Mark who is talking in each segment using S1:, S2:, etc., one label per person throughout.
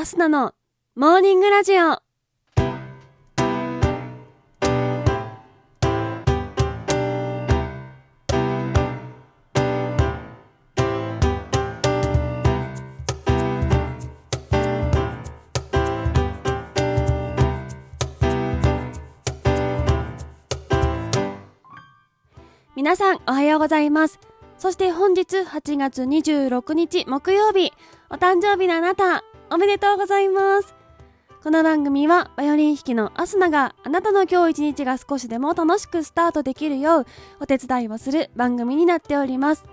S1: アスナのモーニングラジオ。皆さんおはようございます。そして本日8月26日木曜日、お誕生日のあなた、おめでとうございます。この番組はバイオリン弾きのアスナがあなたの今日一日が少しでも楽しくスタートできるようお手伝いをする番組になっております。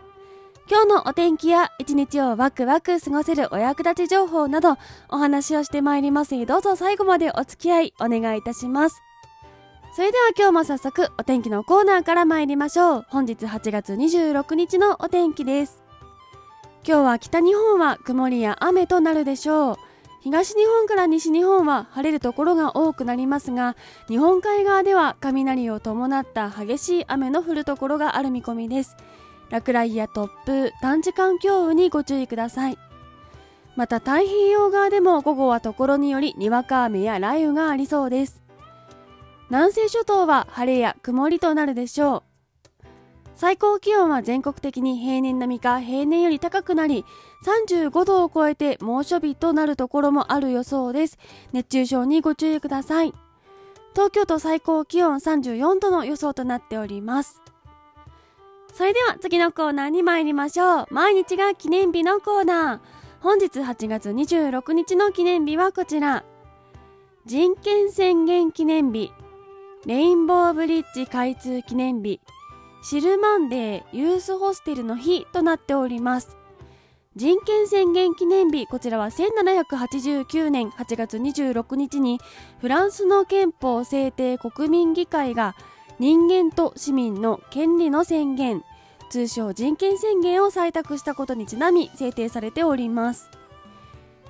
S1: 今日のお天気や一日をワクワク過ごせるお役立ち情報などお話をしてまいりますどうぞ最後までお付き合いお願いいたします。それでは今日も早速お天気のコーナーから参りましょう。本日8月26日のお天気です。今日は北日本は曇りや雨となるでしょう。東日本から西日本は晴れるところが多くなりますが、日本海側では雷を伴った激しい雨の降るところがある見込みです。落雷や突風、短時間強雨にご注意ください。また太平洋側でも午後はところによりにわか雨や雷雨がありそうです。南西諸島は晴れや曇りとなるでしょう。最高気温は全国的に平年並みか平年より高くなり、35度を超えて猛暑日となるところもある予想です。熱中症にご注意ください。東京都最高気温34度の予想となっております。それでは次のコーナーに参りましょう。毎日が記念日のコーナー。本日8月26日の記念日はこちら。人権宣言記念日。レインボーブリッジ開通記念日、シルマンデーユースホステルの日となっております。人権宣言記念日、こちらは1789年8月26日にフランスの憲法制定国民議会が人間と市民の権利の宣言、通称人権宣言を採択したことにちなみ制定されております。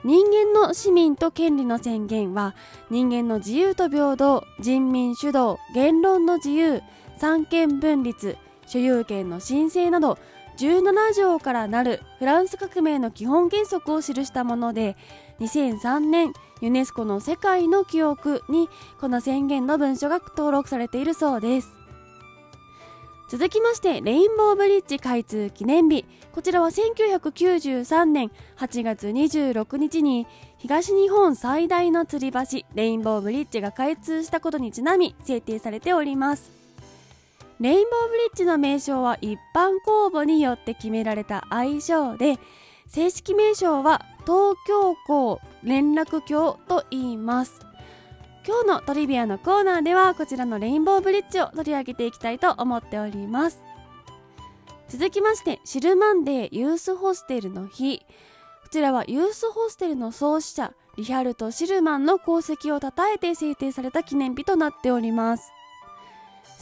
S1: 人間の市民と権利の宣言は人間の自由と平等人民主導言論の自由三権分立所有権の申請など17条からなるフランス革命の基本原則を記したもので2003年ユネスコの世界の記憶にこの宣言の文書が登録されているそうです。続きましてレインボーブリッジ開通記念日。こちらは1993年8月26日に東日本最大の吊り橋レインボーブリッジが開通したことにちなみ制定されております。レインボーブリッジの名称は一般公募によって決められた愛称で正式名称は東京港連絡橋と言います。今日のトリビアのコーナーではこちらのレインボーブリッジを取り上げていきたいと思っております。続きましてシルマンデーユースホステルの日。こちらはユースホステルの創始者リヒャルト・シルマンの功績を称えて制定された記念日となっております。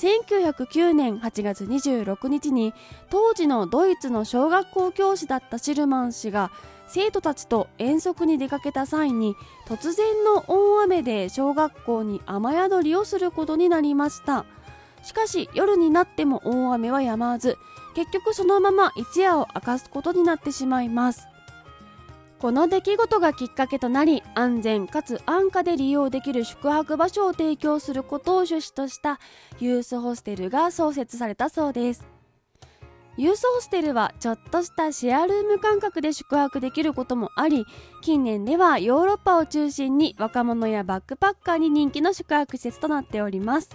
S1: 1909年8月26日に当時のドイツの小学校教師だったシルマン氏が生徒たちと遠足に出かけた際に突然の大雨で小学校に雨宿りをすることになりました。しかし夜になっても大雨は止まず結局そのまま一夜を明かすことになってしまいます。この出来事がきっかけとなり安全かつ安価で利用できる宿泊場所を提供することを趣旨としたユースホステルが創設されたそうです。ユースホステルはちょっとしたシェアルーム感覚で宿泊できることもあり近年ではヨーロッパを中心に若者やバックパッカーに人気の宿泊施設となっております。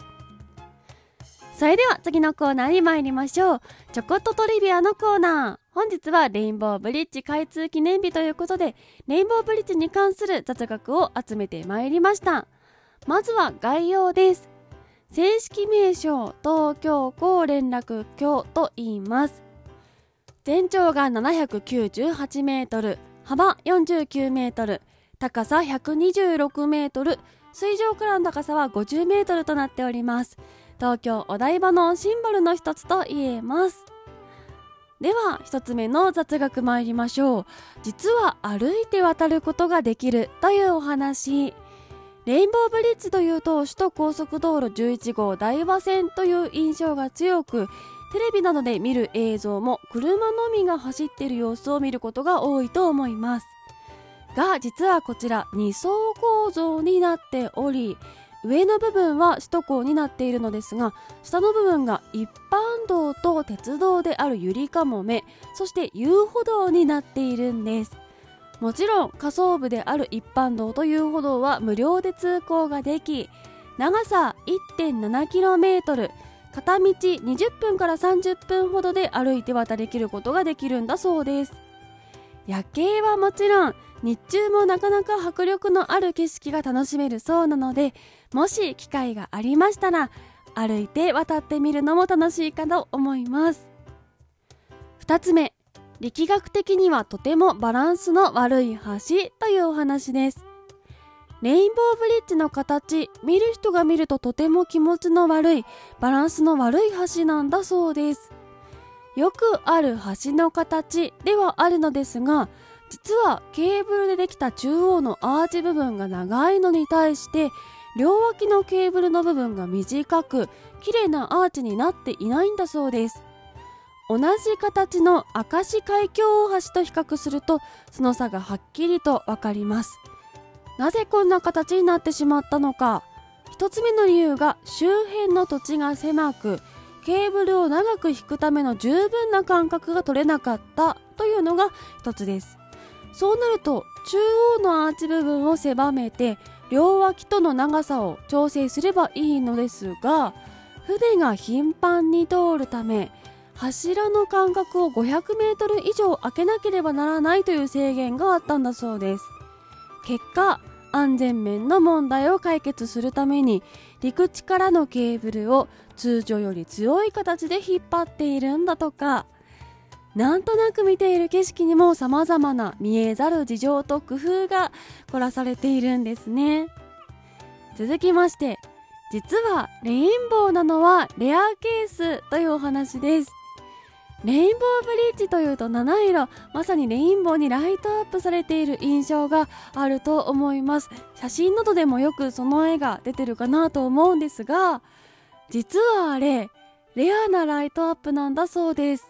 S1: それでは次のコーナーに参りましょう。ちょこっとトリビアのコーナー。本日はレインボーブリッジ開通記念日ということでレインボーブリッジに関する雑学を集めてまいりました。まずは概要です。正式名称東京港連絡橋と言います。全長が798メートル幅49メートル高さ126メートル水上からの高さは50メートルとなっております。東京お台場のシンボルの一つと言えます。では一つ目の雑学参りましょう。実は歩いて渡ることができるというお話。レインボーブリッジというと首都高速道路11号大和線という印象が強くテレビなどで見る映像も車のみが走っている様子を見ることが多いと思います。が実はこちら2層構造になっており上の部分は首都高になっているのですが下の部分が一般道と鉄道であるゆりかもめそして遊歩道になっているんです。もちろん下層部である一般道と遊歩道は無料で通行ができ長さ 1.7km 片道20分から30分ほどで歩いて渡りきることができるんだそうです。夜景はもちろん日中もなかなか迫力のある景色が楽しめるそうなのでもし機会がありましたら歩いて渡ってみるのも楽しいかと思います。2つ目力学的にはとてもバランスの悪い橋というお話です。レインボーブリッジの形見る人が見るととても気持ちの悪いバランスの悪い橋なんだそうです。よくある橋の形ではあるのですが実はケーブルでできた中央のアーチ部分が長いのに対して両脇のケーブルの部分が短く綺麗なアーチになっていないんだそうです。同じ形の明石海峡大橋と比較するとその差がはっきりとわかります。なぜこんな形になってしまったのか。1つ目の理由が周辺の土地が狭くケーブルを長く引くための十分な間隔が取れなかったというのが1つです。そうなると中央のアーチ部分を狭めて両脇との長さを調整すればいいのですが船が頻繁に通るため柱の間隔を500メートル以上空けなければならないという制限があったんだそうです。結果安全面の問題を解決するために陸地からのケーブルを通常より強い形で引っ張っているんだとか。なんとなく見ている景色にも様々な見えざる事情と工夫が凝らされているんですね。続きまして実はレインボーなのはレアケースというお話です。レインボーブリッジというと七色まさにレインボーにライトアップされている印象があると思います。写真などでもよくその絵が出てるかなと思うんですが実はあれレアなライトアップなんだそうです。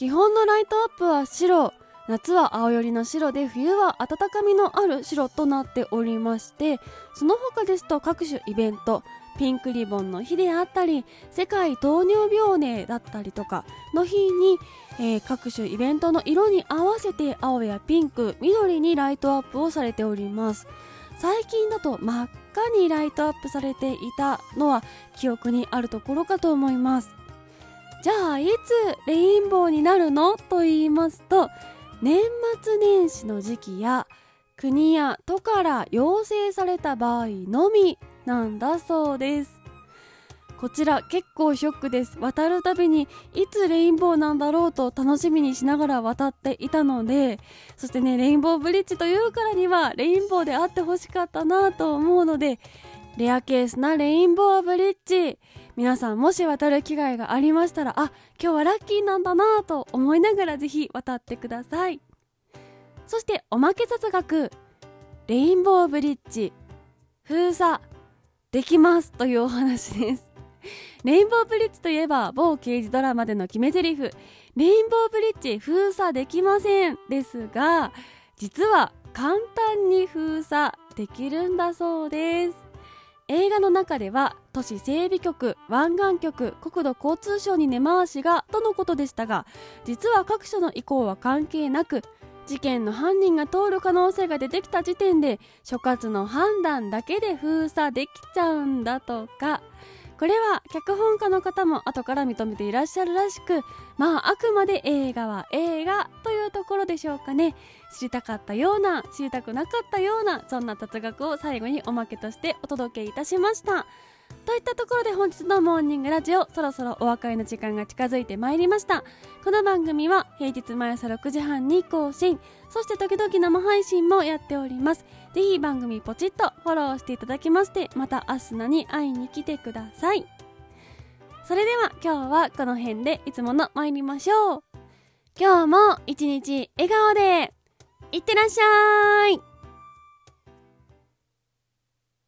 S1: 基本のライトアップは白。夏は青寄りの白で冬は温かみのある白となっておりましてその他ですと各種イベントピンクリボンの日であったり世界糖尿病デーだったりとかの日に、えー、各種イベントの色に合わせて青やピンク緑にライトアップをされております。最近だと真っ赤にライトアップされていたのは記憶にあるところかと思います。じゃあいつレインボーになるの？と言いますと年末年始の時期や国や都から要請された場合のみなんだそうです。こちら結構ショックです。渡るたびにいつレインボーなんだろうと楽しみにしながら渡っていたのでそしてねレインボーブリッジというからにはレインボーであってほしかったなと思うのでレアケースなレインボーブリッジ。皆さんもし渡る機会がありましたらあ今日はラッキーなんだなと思いながらぜひ渡ってください。そしておまけ雑学。レインボーブリッジ。封鎖できますというお話です。レインボーブリッジといえば某刑事ドラマでの決め台詞。レインボーブリッジ封鎖できませんですが実は簡単に封鎖できるんだそうです。映画の中では都市整備局湾岸局国土交通省に根回しがとのことでしたが実は各所の意向は関係なく事件の犯人が通る可能性が出てきた時点で所轄の判断だけで封鎖できちゃうんだとかこれは脚本家の方も後から認めていらっしゃるらしくまああくまで映画は映画というところでしょうかね。知りたかったような知りたくなかったようなそんな哲学を最後におまけとしてお届けいたしました。といったところで本日のモーニングラジオそろそろお別れの時間が近づいてまいりました。この番組は平日毎朝6時半に更新。そして時々生配信もやっております。ぜひ番組ポチッとフォローしていただきましてまた明日ナに会いに来てください。それでは今日はこの辺でいつもの参りましょう。今日も一日笑顔でいってらっしゃい。